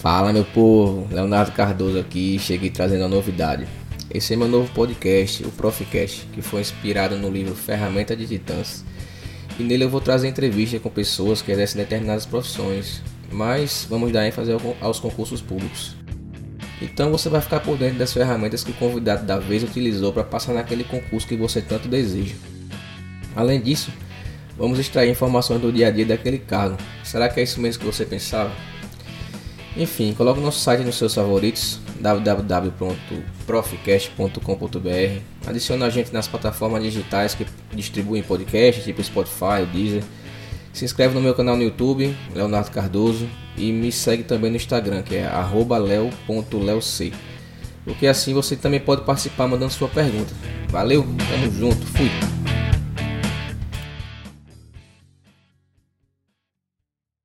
Fala meu povo, Leonardo Cardoso aqui, cheguei trazendo a novidade. Esse é meu novo podcast, o Profcast, que foi inspirado no livro Ferramenta de Titãs. E nele eu vou trazer entrevistas com pessoas que exercem determinadas profissões, mas vamos dar ênfase aos concursos públicos. Então você vai ficar por dentro das ferramentas que o convidado da vez utilizou para passar naquele concurso que você tanto deseja. Além disso, vamos extrair informações do dia a dia daquele cargo. Será que é isso mesmo que você pensava? Enfim, coloque nosso site nos seus favoritos www.profcast.com.br Adicione a gente nas plataformas digitais que distribuem podcasts, tipo Spotify, Deezer. Se inscreve no meu canal no YouTube, Leonardo Cardoso, e me segue também no Instagram, que é leo.leoc. Porque assim você também pode participar mandando sua pergunta. Valeu, tamo junto, fui!